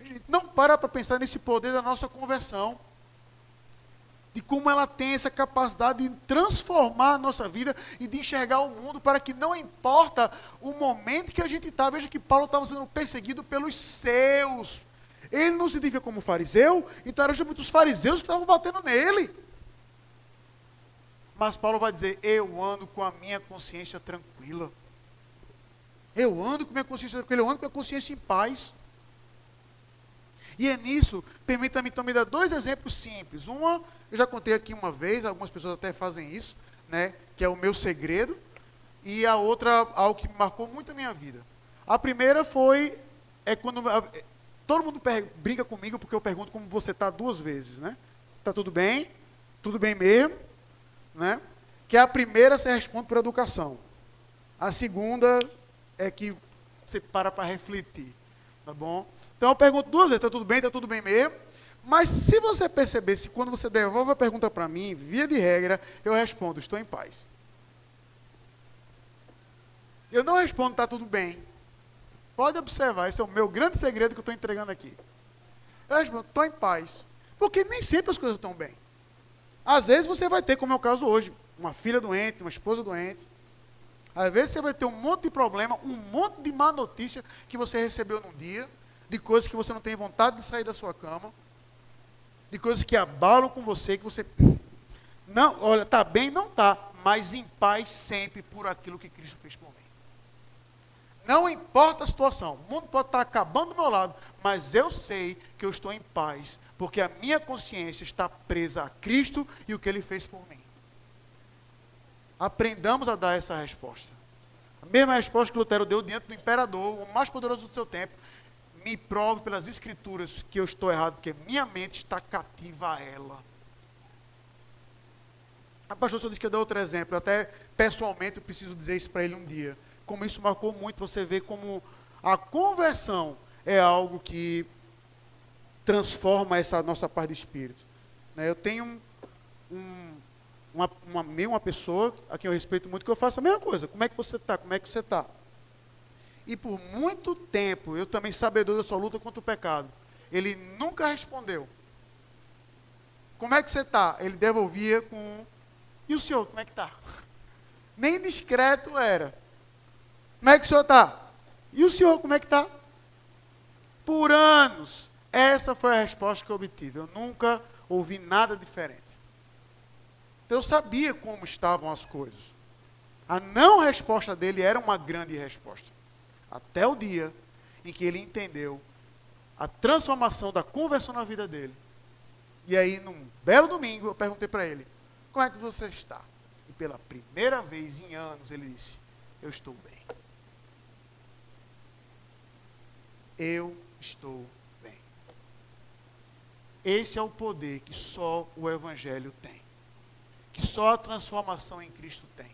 A gente não para para pensar nesse poder da nossa conversão de como ela tem essa capacidade de transformar a nossa vida e de enxergar o mundo para que não importa o momento que a gente está. Veja que Paulo estava sendo perseguido pelos seus. Ele não se identifica como fariseu, então eram muitos fariseus que estavam batendo nele. Mas Paulo vai dizer: Eu ando com a minha consciência tranquila. Eu ando com minha consciência tranquila, eu ando com a consciência em paz. E é nisso, permita-me também dar dois exemplos simples. Uma eu já contei aqui uma vez, algumas pessoas até fazem isso, né? Que é o meu segredo. E a outra, algo que marcou muito a minha vida. A primeira foi, é quando é, todo mundo brinca comigo porque eu pergunto como você está duas vezes, né? Tá tudo bem? Tudo bem mesmo? Né? Que a primeira você responde por educação. A segunda é que você para para refletir, tá bom? Então eu pergunto duas vezes, está tudo bem? Está tudo bem mesmo? Mas se você perceber, se quando você devolve a pergunta para mim, via de regra, eu respondo, estou em paz. Eu não respondo, está tudo bem. Pode observar, esse é o meu grande segredo que eu estou entregando aqui. Eu respondo, estou em paz. Porque nem sempre as coisas estão bem. Às vezes você vai ter, como é o caso hoje, uma filha doente, uma esposa doente. Às vezes você vai ter um monte de problema, um monte de má notícia que você recebeu num dia, de coisas que você não tem vontade de sair da sua cama de coisas que abalam com você, que você. Não, olha, está bem, não está, mas em paz sempre por aquilo que Cristo fez por mim. Não importa a situação, o mundo pode estar acabando do meu lado, mas eu sei que eu estou em paz, porque a minha consciência está presa a Cristo e o que Ele fez por mim. Aprendamos a dar essa resposta. A mesma resposta que Lutero deu diante do imperador, o mais poderoso do seu tempo, me prove pelas escrituras que eu estou errado, porque minha mente está cativa a ela. A pastor só disse que eu dou outro exemplo. Eu até pessoalmente eu preciso dizer isso para ele um dia. Como isso marcou muito, você vê como a conversão é algo que transforma essa nossa paz de espírito. Né, eu tenho um, uma, uma, uma pessoa a quem eu respeito muito que eu faço a mesma coisa. Como é que você está? Como é que você está? E por muito tempo, eu também sabedor da sua luta contra o pecado, ele nunca respondeu. Como é que você está? Ele devolvia com. E o senhor, como é que está? [LAUGHS] Nem discreto era. Como é que o senhor está? E o senhor, como é que está? Por anos, essa foi a resposta que eu obtive. Eu nunca ouvi nada diferente. Então eu sabia como estavam as coisas. A não resposta dele era uma grande resposta. Até o dia em que ele entendeu a transformação da conversão na vida dele. E aí, num belo domingo, eu perguntei para ele: Como é que você está? E pela primeira vez em anos, ele disse: Eu estou bem. Eu estou bem. Esse é o poder que só o Evangelho tem. Que só a transformação em Cristo tem.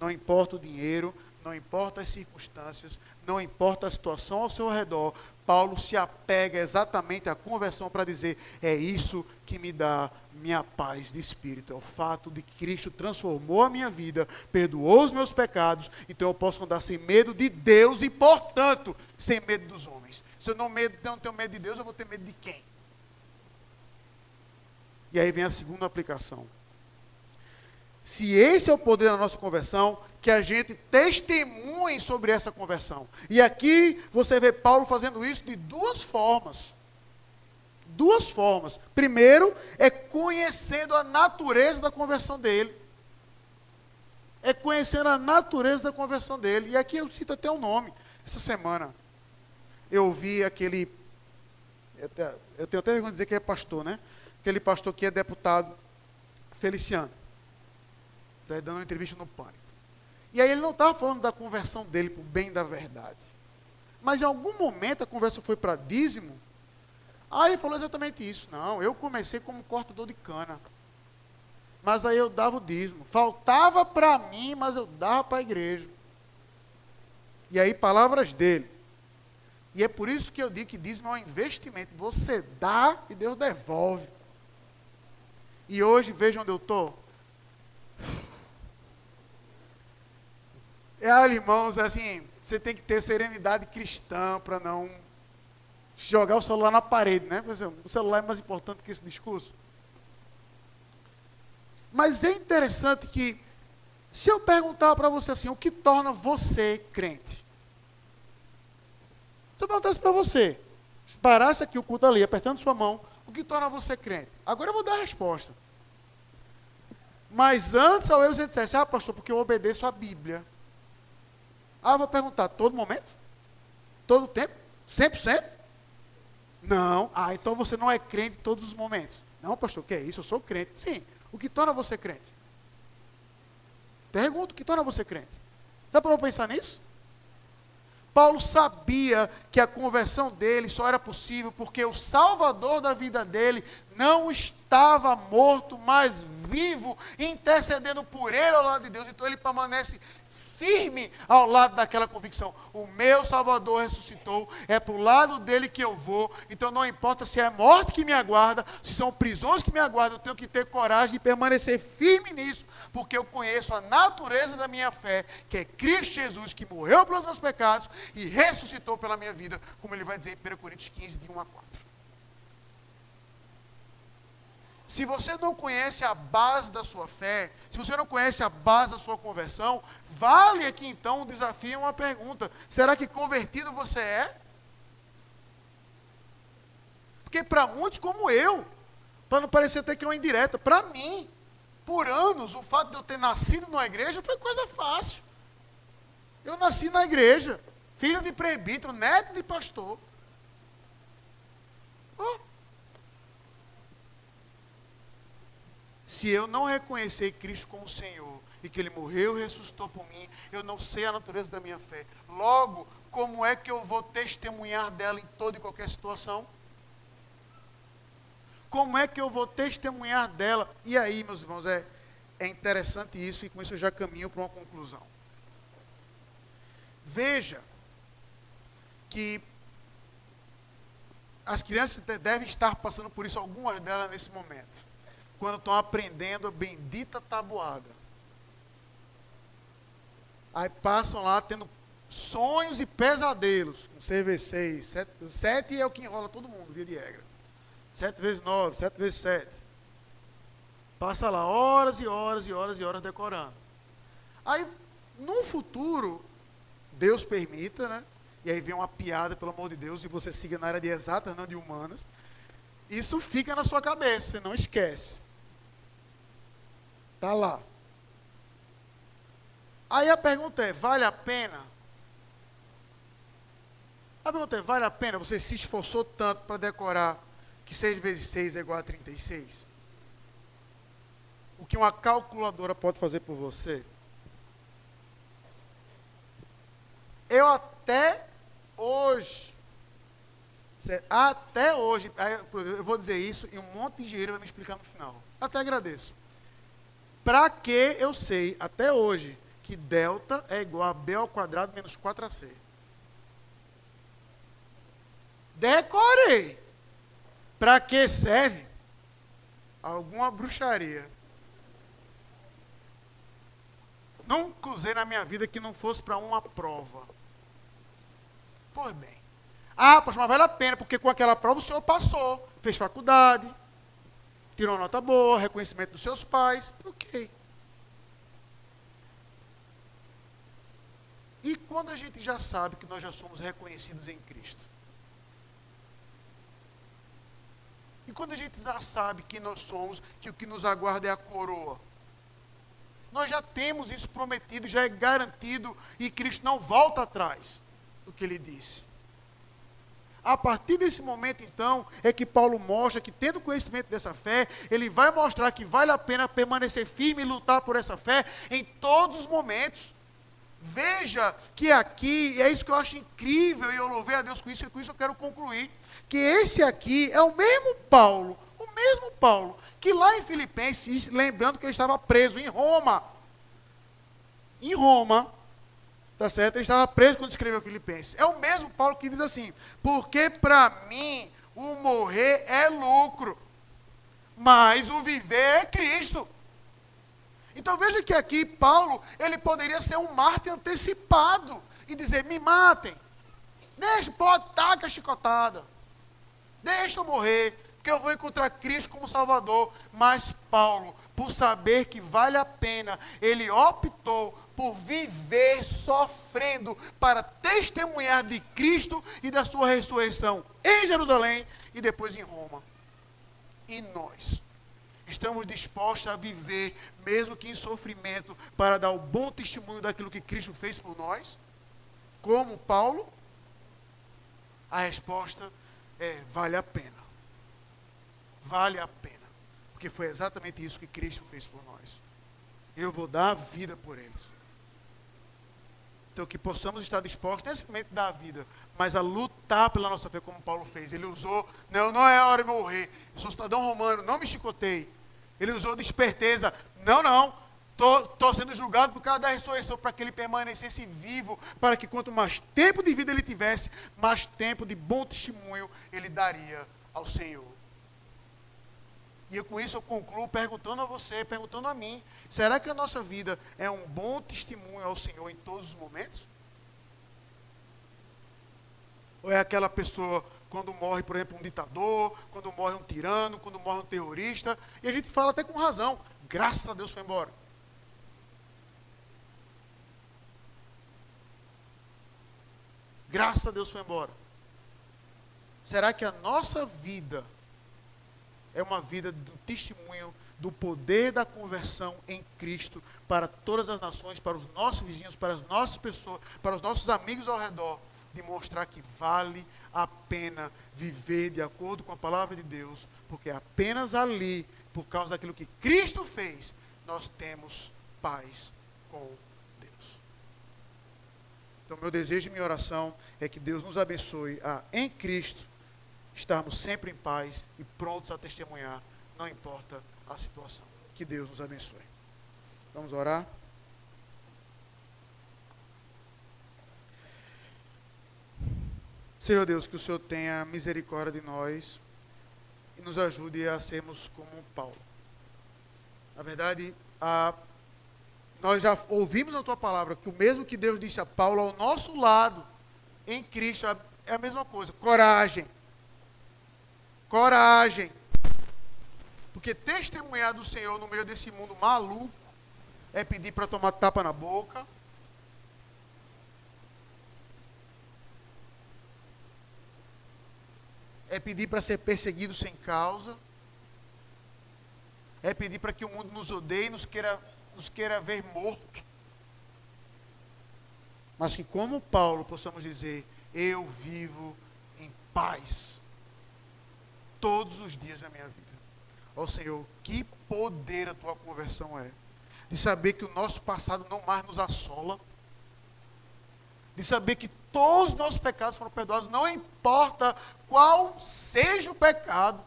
Não importa o dinheiro, não importa as circunstâncias, não importa a situação ao seu redor, Paulo se apega exatamente à conversão para dizer: é isso que me dá minha paz de espírito. É o fato de que Cristo transformou a minha vida, perdoou os meus pecados, então eu posso andar sem medo de Deus e, portanto, sem medo dos homens. Se eu não, medo, não tenho medo de Deus, eu vou ter medo de quem? E aí vem a segunda aplicação. Se esse é o poder da nossa conversão, que a gente testemunhe sobre essa conversão. E aqui você vê Paulo fazendo isso de duas formas. duas formas. Primeiro, é conhecendo a natureza da conversão dele. É conhecendo a natureza da conversão dele. E aqui eu cito até o nome. Essa semana, eu ouvi aquele. Eu tenho até vergonha de dizer que é pastor, né? Aquele pastor que é deputado, Feliciano. Está dando uma entrevista no Pânico. E aí ele não estava falando da conversão dele para o bem da verdade. Mas em algum momento a conversa foi para dízimo. Aí ele falou exatamente isso. Não, eu comecei como cortador de cana. Mas aí eu dava o dízimo. Faltava para mim, mas eu dava para a igreja. E aí, palavras dele. E é por isso que eu digo que dízimo é um investimento. Você dá e Deus devolve. E hoje, veja onde eu estou. É, irmãos, assim, você tem que ter serenidade cristã para não jogar o celular na parede, né? O celular é mais importante que esse discurso. Mas é interessante que, se eu perguntar para você assim, o que torna você crente? Se eu perguntasse para você, se parasse aqui o culto ali, apertando sua mão, o que torna você crente? Agora eu vou dar a resposta. Mas antes, ao eu você dissesse, ah, pastor, porque eu obedeço a Bíblia. Ah, eu vou perguntar, todo momento? Todo tempo? 100%? Não. Ah, então você não é crente em todos os momentos. Não, pastor, o que é isso? Eu sou crente. Sim. O que torna você crente? Pergunto, o que torna você crente? Dá para pensar nisso? Paulo sabia que a conversão dele só era possível porque o Salvador da vida dele não estava morto, mas vivo, intercedendo por ele ao lado de Deus. Então ele permanece firme ao lado daquela convicção. O meu Salvador ressuscitou, é para o lado dele que eu vou. Então não importa se é morte que me aguarda, se são prisões que me aguardam, eu tenho que ter coragem de permanecer firme nisso, porque eu conheço a natureza da minha fé, que é Cristo Jesus, que morreu pelos meus pecados e ressuscitou pela minha vida, como ele vai dizer em 1 Coríntios 15, de 1 a 4. Se você não conhece a base da sua fé, se você não conhece a base da sua conversão, vale aqui então um desafio, uma pergunta: será que convertido você é? Porque para muitos como eu, para não parecer até que é uma indireta, para mim, por anos, o fato de eu ter nascido numa igreja foi coisa fácil. Eu nasci na igreja, filho de prebítero, neto de pastor. Oh. Se eu não reconhecer Cristo como Senhor e que Ele morreu e ressuscitou por mim, eu não sei a natureza da minha fé. Logo, como é que eu vou testemunhar dela em toda e qualquer situação? Como é que eu vou testemunhar dela? E aí, meus irmãos, é, é interessante isso e com isso eu já caminho para uma conclusão. Veja que as crianças devem estar passando por isso, algumas delas nesse momento quando estão aprendendo a bendita tabuada. Aí passam lá tendo sonhos e pesadelos com CV6. Sete, é o que enrola todo mundo, via de regra. Sete vezes nove, sete vezes sete. Passa lá horas e horas e horas e horas decorando. Aí, no futuro, Deus permita, né? E aí vem uma piada, pelo amor de Deus, e você siga na área de exatas, não de humanas. Isso fica na sua cabeça, você não esquece. Está lá. Aí a pergunta é: vale a pena? A pergunta é: vale a pena? Você se esforçou tanto para decorar que 6 vezes 6 é igual a 36? O que uma calculadora pode fazer por você? Eu até hoje, até hoje, eu vou dizer isso e um monte de engenheiro vai me explicar no final. Até agradeço. Para que eu sei, até hoje, que delta é igual a B ao quadrado menos 4AC? Decorei. Para que serve? Alguma bruxaria. Nunca usei na minha vida que não fosse para uma prova. Pois bem. Ah, pastor, mas vale a pena, porque com aquela prova o senhor passou, fez faculdade, tirou nota boa, reconhecimento dos seus pais, ok. E quando a gente já sabe que nós já somos reconhecidos em Cristo? E quando a gente já sabe que nós somos, que o que nos aguarda é a coroa. Nós já temos isso prometido, já é garantido, e Cristo não volta atrás do que ele disse. A partir desse momento, então, é que Paulo mostra que, tendo conhecimento dessa fé, ele vai mostrar que vale a pena permanecer firme e lutar por essa fé em todos os momentos. Veja que aqui, é isso que eu acho incrível, e eu louvei a Deus com isso, e com isso eu quero concluir, que esse aqui é o mesmo Paulo, o mesmo Paulo, que lá em Filipenses, lembrando que ele estava preso em Roma. Em Roma, Tá certo? Ele estava preso quando escreveu Filipenses. É o mesmo Paulo que diz assim: porque para mim o morrer é lucro, mas o viver é Cristo. Então veja que aqui Paulo, ele poderia ser um mártir antecipado e dizer: me matem, deixa, pode taca a chicotada, deixa eu morrer, porque eu vou encontrar Cristo como Salvador. Mas Paulo, por saber que vale a pena, ele optou por viver sofrendo para testemunhar de Cristo e da sua ressurreição em Jerusalém e depois em Roma. E nós estamos dispostos a viver, mesmo que em sofrimento, para dar o bom testemunho daquilo que Cristo fez por nós? Como Paulo? A resposta é: vale a pena. Vale a pena. Porque foi exatamente isso que Cristo fez por nós. Eu vou dar a vida por eles. Então, que possamos estar dispostos, não é simplesmente dar a vida, mas a lutar pela nossa fé, como Paulo fez. Ele usou, não, não é hora de morrer, eu sou cidadão romano, não me chicotei. Ele usou de esperteza, não, não, estou sendo julgado por causa da ressurreição, para que ele permanecesse vivo, para que quanto mais tempo de vida ele tivesse, mais tempo de bom testemunho ele daria ao Senhor. E eu, com isso eu concluo perguntando a você, perguntando a mim: será que a nossa vida é um bom testemunho ao Senhor em todos os momentos? Ou é aquela pessoa quando morre, por exemplo, um ditador, quando morre um tirano, quando morre um terrorista, e a gente fala até com razão: graças a Deus foi embora. Graças a Deus foi embora. Será que a nossa vida é uma vida do testemunho do poder da conversão em Cristo para todas as nações, para os nossos vizinhos, para as nossas pessoas, para os nossos amigos ao redor, demonstrar que vale a pena viver de acordo com a palavra de Deus, porque apenas ali, por causa daquilo que Cristo fez, nós temos paz com Deus. Então, meu desejo e minha oração é que Deus nos abençoe a, em Cristo, estarmos sempre em paz e prontos a testemunhar, não importa a situação. Que Deus nos abençoe. Vamos orar? Senhor Deus, que o Senhor tenha misericórdia de nós e nos ajude a sermos como Paulo. Na verdade, a, nós já ouvimos na tua palavra que o mesmo que Deus disse a Paulo ao nosso lado, em Cristo, é a mesma coisa. Coragem coragem. Porque testemunhar do Senhor no meio desse mundo maluco é pedir para tomar tapa na boca. É pedir para ser perseguido sem causa. É pedir para que o mundo nos odeie, nos queira, nos queira ver morto. Mas que, como Paulo, possamos dizer: Eu vivo em paz todos os dias da minha vida. Ó oh, Senhor, que poder a tua conversão é. De saber que o nosso passado não mais nos assola. De saber que todos os nossos pecados foram perdoados, não importa qual seja o pecado.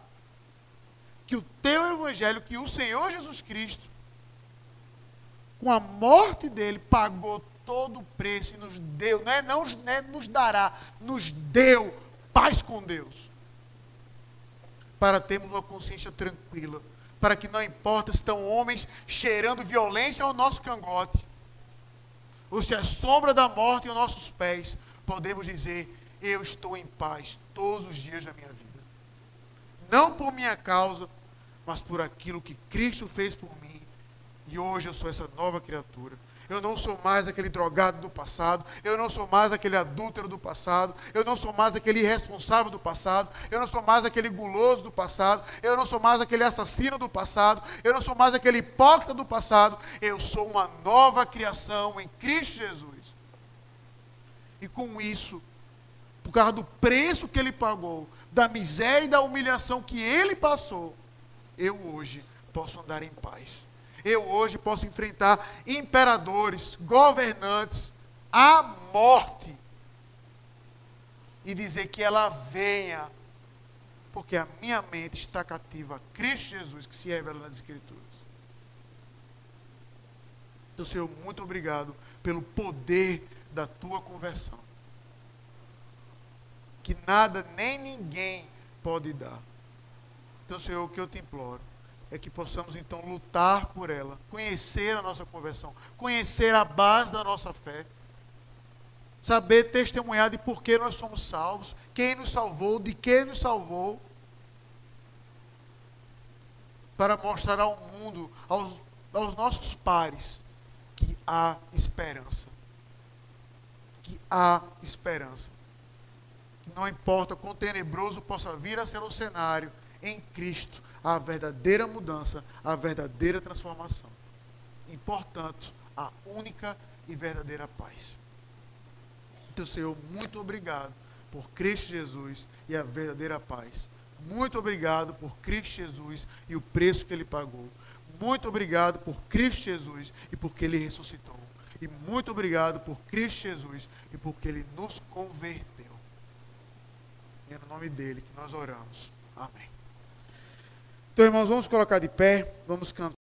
Que o teu evangelho, que o Senhor Jesus Cristo, com a morte dele, pagou todo o preço e nos deu, não é, não, não é nos dará, nos deu paz com Deus para termos uma consciência tranquila, para que não importa se estão homens cheirando violência ao nosso cangote, ou se é sombra da morte aos nossos pés, podemos dizer: Eu estou em paz todos os dias da minha vida. Não por minha causa, mas por aquilo que Cristo fez por mim. E hoje eu sou essa nova criatura. Eu não sou mais aquele drogado do passado. Eu não sou mais aquele adúltero do passado. Eu não sou mais aquele irresponsável do passado. Eu não sou mais aquele guloso do passado. Eu não sou mais aquele assassino do passado. Eu não sou mais aquele hipócrita do passado. Eu sou uma nova criação em Cristo Jesus. E com isso, por causa do preço que ele pagou, da miséria e da humilhação que ele passou, eu hoje posso andar em paz eu hoje posso enfrentar imperadores, governantes, a morte e dizer que ela venha, porque a minha mente está cativa a Cristo Jesus que se revela nas Escrituras. Então, Senhor, muito obrigado pelo poder da tua conversão. Que nada nem ninguém pode dar. Então, Senhor, o que eu te imploro é que possamos então lutar por ela, conhecer a nossa conversão, conhecer a base da nossa fé, saber testemunhar de por que nós somos salvos, quem nos salvou, de quem nos salvou, para mostrar ao mundo, aos, aos nossos pares, que há esperança. Que há esperança. Não importa quão tenebroso possa vir a ser o cenário, em Cristo a verdadeira mudança, a verdadeira transformação. E, portanto, a única e verdadeira paz. Então, Senhor, muito obrigado por Cristo Jesus e a verdadeira paz. Muito obrigado por Cristo Jesus e o preço que ele pagou. Muito obrigado por Cristo Jesus e porque ele ressuscitou. E muito obrigado por Cristo Jesus e porque ele nos converteu. E é no nome dele que nós oramos. Amém. Então, irmãos, vamos colocar de pé, vamos cantar.